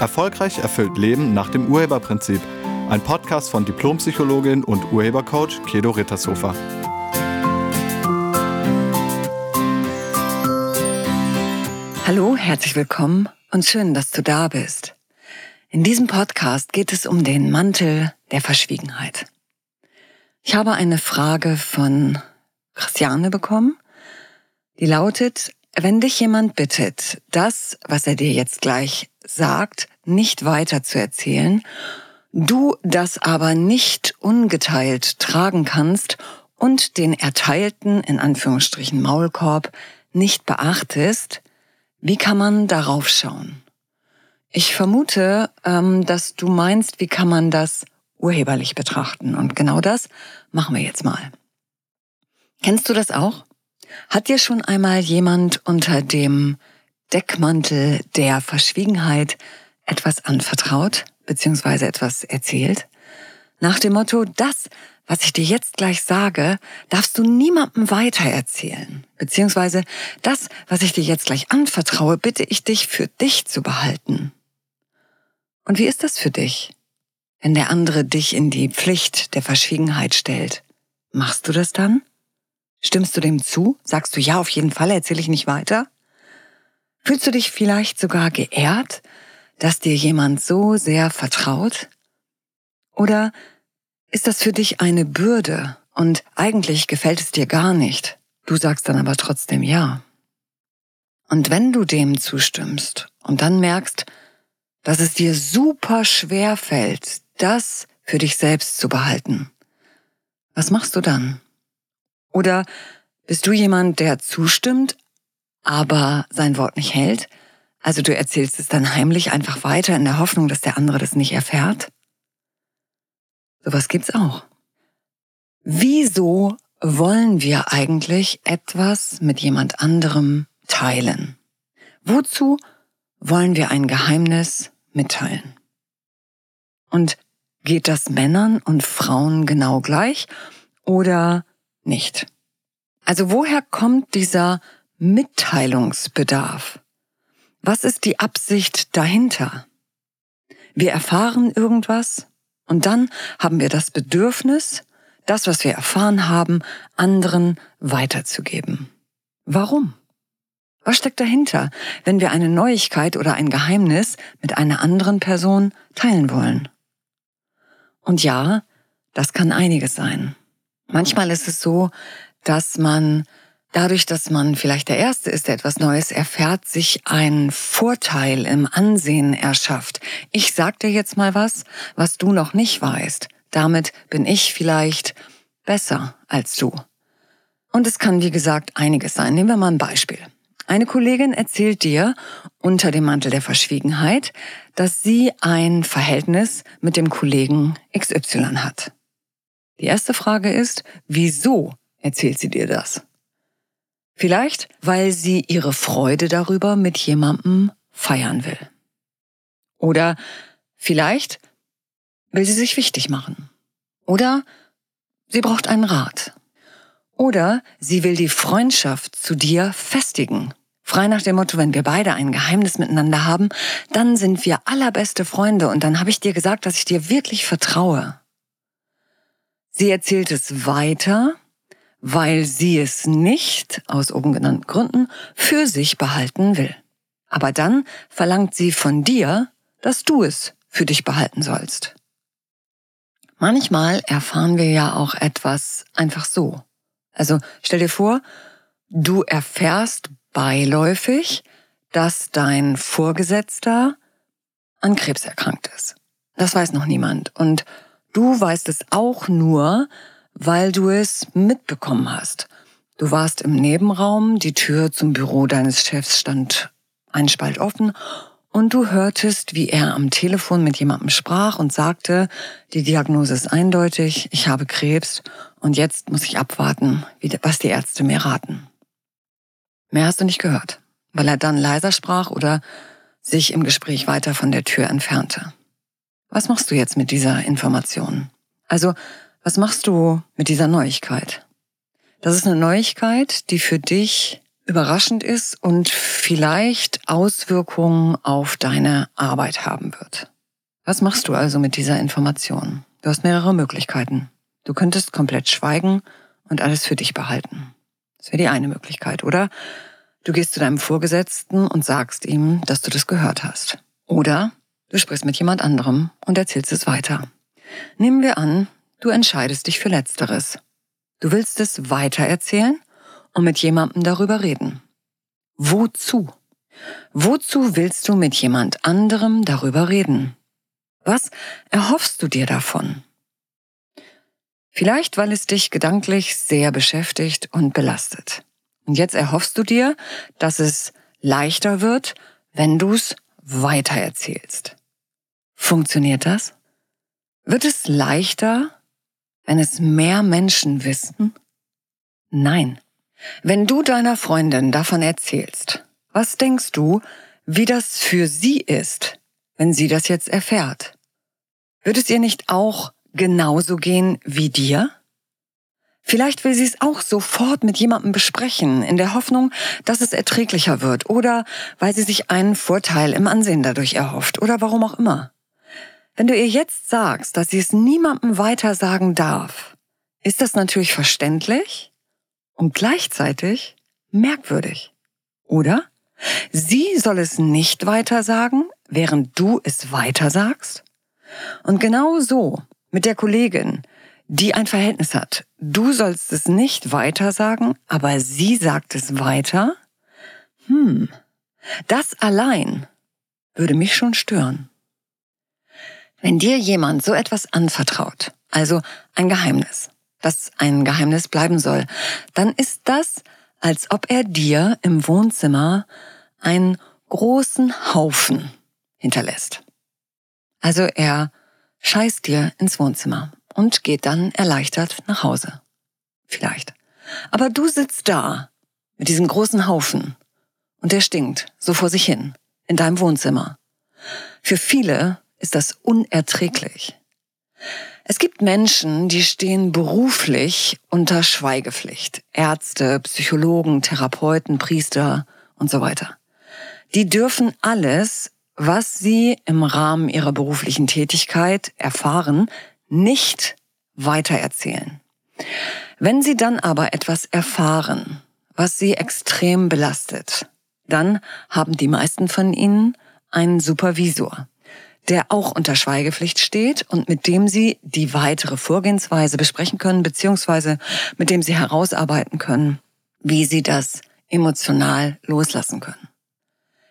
Erfolgreich erfüllt Leben nach dem Urheberprinzip. Ein Podcast von Diplompsychologin und Urhebercoach Kedo Rittershofer. Hallo, herzlich willkommen und schön, dass du da bist. In diesem Podcast geht es um den Mantel der Verschwiegenheit. Ich habe eine Frage von Christiane bekommen, die lautet, wenn dich jemand bittet, das, was er dir jetzt gleich sagt, nicht weiter zu erzählen, du das aber nicht ungeteilt tragen kannst und den erteilten, in Anführungsstrichen, Maulkorb nicht beachtest, wie kann man darauf schauen? Ich vermute, ähm, dass du meinst, wie kann man das urheberlich betrachten? Und genau das machen wir jetzt mal. Kennst du das auch? Hat dir schon einmal jemand unter dem Deckmantel der Verschwiegenheit etwas anvertraut bzw. etwas erzählt? Nach dem Motto, das, was ich dir jetzt gleich sage, darfst du niemandem weitererzählen. Beziehungsweise das, was ich dir jetzt gleich anvertraue, bitte ich dich für dich zu behalten. Und wie ist das für dich, wenn der andere dich in die Pflicht der Verschwiegenheit stellt? Machst du das dann? Stimmst du dem zu? Sagst du ja, auf jeden Fall erzähle ich nicht weiter? Fühlst du dich vielleicht sogar geehrt, dass dir jemand so sehr vertraut? Oder ist das für dich eine Bürde und eigentlich gefällt es dir gar nicht? Du sagst dann aber trotzdem ja. Und wenn du dem zustimmst und dann merkst, dass es dir super schwer fällt, das für dich selbst zu behalten, was machst du dann? Oder bist du jemand, der zustimmt, aber sein Wort nicht hält? Also du erzählst es dann heimlich einfach weiter in der Hoffnung, dass der andere das nicht erfährt? Sowas gibt's auch. Wieso wollen wir eigentlich etwas mit jemand anderem teilen? Wozu wollen wir ein Geheimnis mitteilen? Und geht das Männern und Frauen genau gleich oder nicht. Also woher kommt dieser Mitteilungsbedarf? Was ist die Absicht dahinter? Wir erfahren irgendwas und dann haben wir das Bedürfnis, das, was wir erfahren haben, anderen weiterzugeben. Warum? Was steckt dahinter, wenn wir eine Neuigkeit oder ein Geheimnis mit einer anderen Person teilen wollen? Und ja, das kann einiges sein. Manchmal ist es so, dass man dadurch, dass man vielleicht der Erste ist, der etwas Neues erfährt, sich einen Vorteil im Ansehen erschafft. Ich sag dir jetzt mal was, was du noch nicht weißt. Damit bin ich vielleicht besser als du. Und es kann, wie gesagt, einiges sein. Nehmen wir mal ein Beispiel. Eine Kollegin erzählt dir unter dem Mantel der Verschwiegenheit, dass sie ein Verhältnis mit dem Kollegen XY hat. Die erste Frage ist, wieso erzählt sie dir das? Vielleicht, weil sie ihre Freude darüber mit jemandem feiern will. Oder vielleicht will sie sich wichtig machen. Oder sie braucht einen Rat. Oder sie will die Freundschaft zu dir festigen. Frei nach dem Motto, wenn wir beide ein Geheimnis miteinander haben, dann sind wir allerbeste Freunde und dann habe ich dir gesagt, dass ich dir wirklich vertraue. Sie erzählt es weiter, weil sie es nicht, aus oben genannten Gründen, für sich behalten will. Aber dann verlangt sie von dir, dass du es für dich behalten sollst. Manchmal erfahren wir ja auch etwas einfach so. Also stell dir vor, du erfährst beiläufig, dass dein Vorgesetzter an Krebs erkrankt ist. Das weiß noch niemand. Und Du weißt es auch nur, weil du es mitbekommen hast. Du warst im Nebenraum, die Tür zum Büro deines Chefs stand ein Spalt offen und du hörtest, wie er am Telefon mit jemandem sprach und sagte, die Diagnose ist eindeutig, ich habe Krebs und jetzt muss ich abwarten, was die Ärzte mir raten. Mehr hast du nicht gehört, weil er dann leiser sprach oder sich im Gespräch weiter von der Tür entfernte. Was machst du jetzt mit dieser Information? Also, was machst du mit dieser Neuigkeit? Das ist eine Neuigkeit, die für dich überraschend ist und vielleicht Auswirkungen auf deine Arbeit haben wird. Was machst du also mit dieser Information? Du hast mehrere Möglichkeiten. Du könntest komplett schweigen und alles für dich behalten. Das wäre die eine Möglichkeit. Oder du gehst zu deinem Vorgesetzten und sagst ihm, dass du das gehört hast. Oder du sprichst mit jemand anderem und erzählst es weiter. Nehmen wir an, du entscheidest dich für Letzteres. Du willst es weiter erzählen und mit jemandem darüber reden. Wozu? Wozu willst du mit jemand anderem darüber reden? Was erhoffst du dir davon? Vielleicht, weil es dich gedanklich sehr beschäftigt und belastet. Und jetzt erhoffst du dir, dass es leichter wird, wenn du es weitererzählst. Funktioniert das? Wird es leichter, wenn es mehr Menschen wissen? Nein. Wenn du deiner Freundin davon erzählst, was denkst du, wie das für sie ist, wenn sie das jetzt erfährt? Wird es ihr nicht auch genauso gehen wie dir? Vielleicht will sie es auch sofort mit jemandem besprechen, in der Hoffnung, dass es erträglicher wird oder weil sie sich einen Vorteil im Ansehen dadurch erhofft oder warum auch immer. Wenn du ihr jetzt sagst, dass sie es niemandem weiter sagen darf, ist das natürlich verständlich und gleichzeitig merkwürdig. Oder? Sie soll es nicht weiter sagen, während du es weiter sagst? Und genau so mit der Kollegin, die ein Verhältnis hat. Du sollst es nicht weiter sagen, aber sie sagt es weiter? Hm, das allein würde mich schon stören. Wenn dir jemand so etwas anvertraut, also ein Geheimnis, das ein Geheimnis bleiben soll, dann ist das, als ob er dir im Wohnzimmer einen großen Haufen hinterlässt. Also er scheißt dir ins Wohnzimmer und geht dann erleichtert nach Hause. Vielleicht. Aber du sitzt da mit diesem großen Haufen und der stinkt so vor sich hin in deinem Wohnzimmer. Für viele ist das unerträglich. Es gibt Menschen, die stehen beruflich unter Schweigepflicht. Ärzte, Psychologen, Therapeuten, Priester und so weiter. Die dürfen alles was sie im Rahmen ihrer beruflichen Tätigkeit erfahren, nicht weitererzählen. Wenn sie dann aber etwas erfahren, was sie extrem belastet, dann haben die meisten von ihnen einen Supervisor, der auch unter Schweigepflicht steht und mit dem sie die weitere Vorgehensweise besprechen können, beziehungsweise mit dem sie herausarbeiten können, wie sie das emotional loslassen können.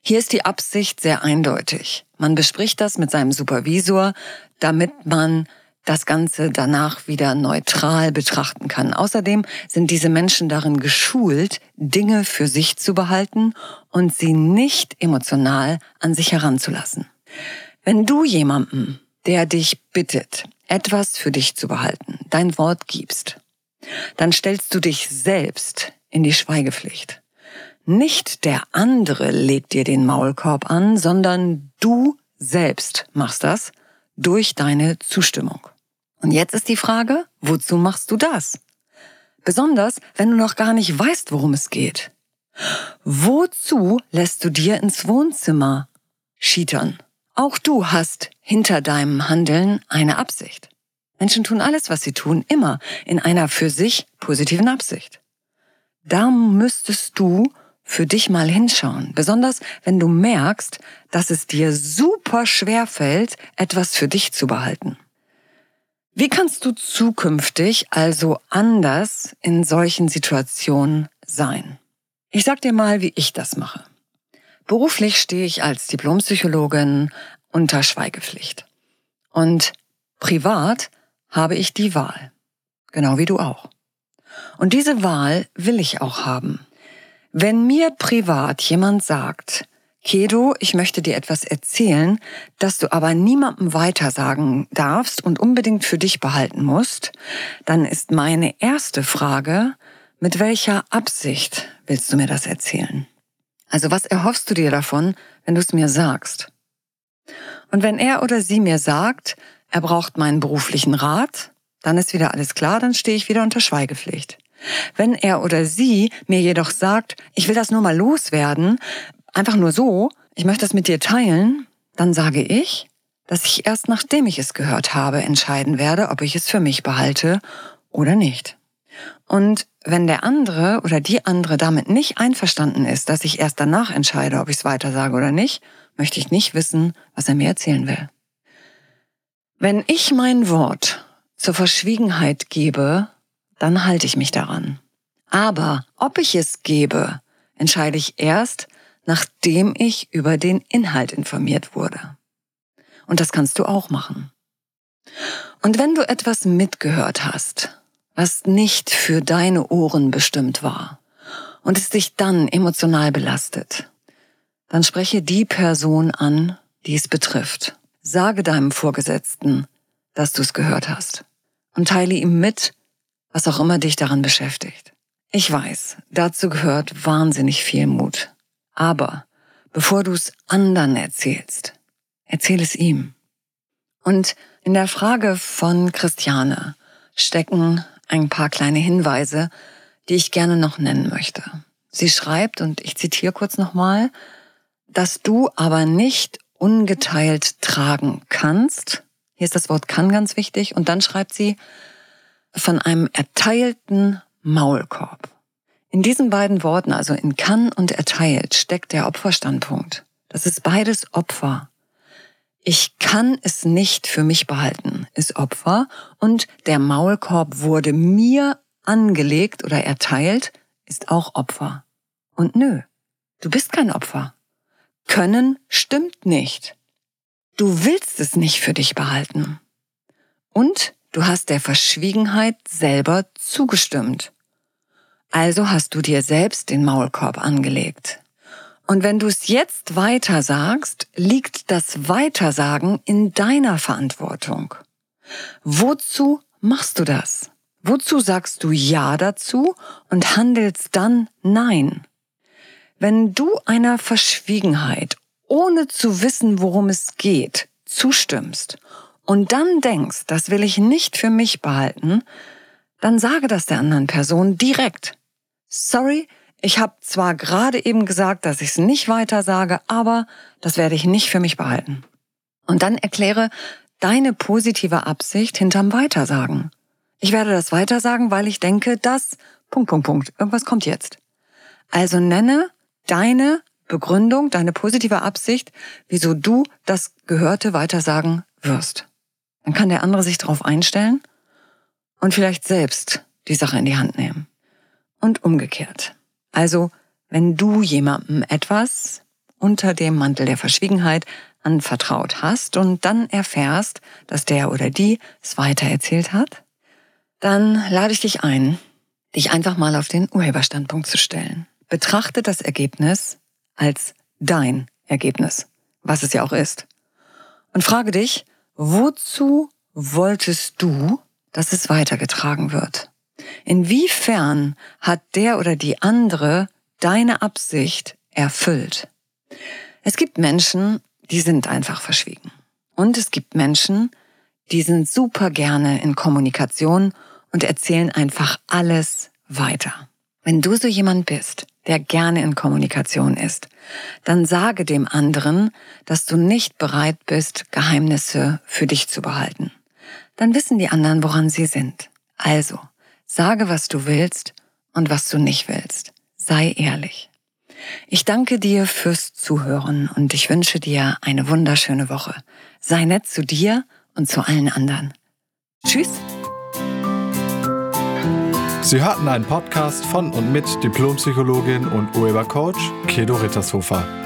Hier ist die Absicht sehr eindeutig. Man bespricht das mit seinem Supervisor, damit man das Ganze danach wieder neutral betrachten kann. Außerdem sind diese Menschen darin geschult, Dinge für sich zu behalten und sie nicht emotional an sich heranzulassen. Wenn du jemandem, der dich bittet, etwas für dich zu behalten, dein Wort gibst, dann stellst du dich selbst in die Schweigepflicht. Nicht der andere legt dir den Maulkorb an, sondern du selbst machst das durch deine Zustimmung. Und jetzt ist die Frage, wozu machst du das? Besonders, wenn du noch gar nicht weißt, worum es geht. Wozu lässt du dir ins Wohnzimmer schietern? Auch du hast hinter deinem Handeln eine Absicht. Menschen tun alles, was sie tun, immer in einer für sich positiven Absicht. Da müsstest du für dich mal hinschauen. Besonders wenn du merkst, dass es dir super schwer fällt, etwas für dich zu behalten. Wie kannst du zukünftig also anders in solchen Situationen sein? Ich sag dir mal, wie ich das mache. Beruflich stehe ich als Diplompsychologin unter Schweigepflicht. Und privat habe ich die Wahl. Genau wie du auch. Und diese Wahl will ich auch haben. Wenn mir privat jemand sagt, Kedo, ich möchte dir etwas erzählen, das du aber niemandem weitersagen darfst und unbedingt für dich behalten musst, dann ist meine erste Frage, mit welcher Absicht willst du mir das erzählen? Also was erhoffst du dir davon, wenn du es mir sagst? Und wenn er oder sie mir sagt, er braucht meinen beruflichen Rat, dann ist wieder alles klar, dann stehe ich wieder unter Schweigepflicht. Wenn er oder sie mir jedoch sagt, ich will das nur mal loswerden, einfach nur so, ich möchte das mit dir teilen, dann sage ich, dass ich erst nachdem ich es gehört habe, entscheiden werde, ob ich es für mich behalte oder nicht. Und wenn der andere oder die andere damit nicht einverstanden ist, dass ich erst danach entscheide, ob ich es weitersage oder nicht, möchte ich nicht wissen, was er mir erzählen will. Wenn ich mein Wort zur Verschwiegenheit gebe, dann halte ich mich daran. Aber ob ich es gebe, entscheide ich erst, nachdem ich über den Inhalt informiert wurde. Und das kannst du auch machen. Und wenn du etwas mitgehört hast, was nicht für deine Ohren bestimmt war, und es dich dann emotional belastet, dann spreche die Person an, die es betrifft. Sage deinem Vorgesetzten, dass du es gehört hast und teile ihm mit, was auch immer dich daran beschäftigt. Ich weiß, dazu gehört wahnsinnig viel Mut. Aber bevor du es anderen erzählst, erzähl es ihm. Und in der Frage von Christiane stecken ein paar kleine Hinweise, die ich gerne noch nennen möchte. Sie schreibt, und ich zitiere kurz nochmal, dass du aber nicht ungeteilt tragen kannst. Hier ist das Wort kann ganz wichtig. Und dann schreibt sie, von einem erteilten Maulkorb. In diesen beiden Worten, also in kann und erteilt, steckt der Opferstandpunkt. Das ist beides Opfer. Ich kann es nicht für mich behalten, ist Opfer und der Maulkorb wurde mir angelegt oder erteilt, ist auch Opfer. Und nö, du bist kein Opfer. Können stimmt nicht. Du willst es nicht für dich behalten. Und Du hast der Verschwiegenheit selber zugestimmt. Also hast du dir selbst den Maulkorb angelegt. Und wenn du es jetzt weiter sagst, liegt das Weitersagen in deiner Verantwortung. Wozu machst du das? Wozu sagst du Ja dazu und handelst dann Nein? Wenn du einer Verschwiegenheit, ohne zu wissen, worum es geht, zustimmst und dann denkst, das will ich nicht für mich behalten, dann sage das der anderen Person direkt. Sorry, ich habe zwar gerade eben gesagt, dass ich es nicht weiter sage, aber das werde ich nicht für mich behalten. Und dann erkläre deine positive Absicht hinterm Weitersagen. Ich werde das weitersagen, weil ich denke, dass Punkt, Punkt, Punkt, irgendwas kommt jetzt. Also nenne deine Begründung, deine positive Absicht, wieso du das Gehörte weitersagen wirst. Dann kann der andere sich darauf einstellen und vielleicht selbst die Sache in die Hand nehmen. Und umgekehrt. Also, wenn du jemandem etwas unter dem Mantel der Verschwiegenheit anvertraut hast und dann erfährst, dass der oder die es weitererzählt hat, dann lade ich dich ein, dich einfach mal auf den Urheberstandpunkt zu stellen. Betrachte das Ergebnis als dein Ergebnis, was es ja auch ist. Und frage dich, Wozu wolltest du, dass es weitergetragen wird? Inwiefern hat der oder die andere deine Absicht erfüllt? Es gibt Menschen, die sind einfach verschwiegen. Und es gibt Menschen, die sind super gerne in Kommunikation und erzählen einfach alles weiter. Wenn du so jemand bist, der gerne in Kommunikation ist, dann sage dem anderen, dass du nicht bereit bist, Geheimnisse für dich zu behalten. Dann wissen die anderen, woran sie sind. Also, sage, was du willst und was du nicht willst. Sei ehrlich. Ich danke dir fürs Zuhören und ich wünsche dir eine wunderschöne Woche. Sei nett zu dir und zu allen anderen. Tschüss. Sie hörten einen Podcast von und mit Diplompsychologin und Urhebercoach Kedo Rittershofer.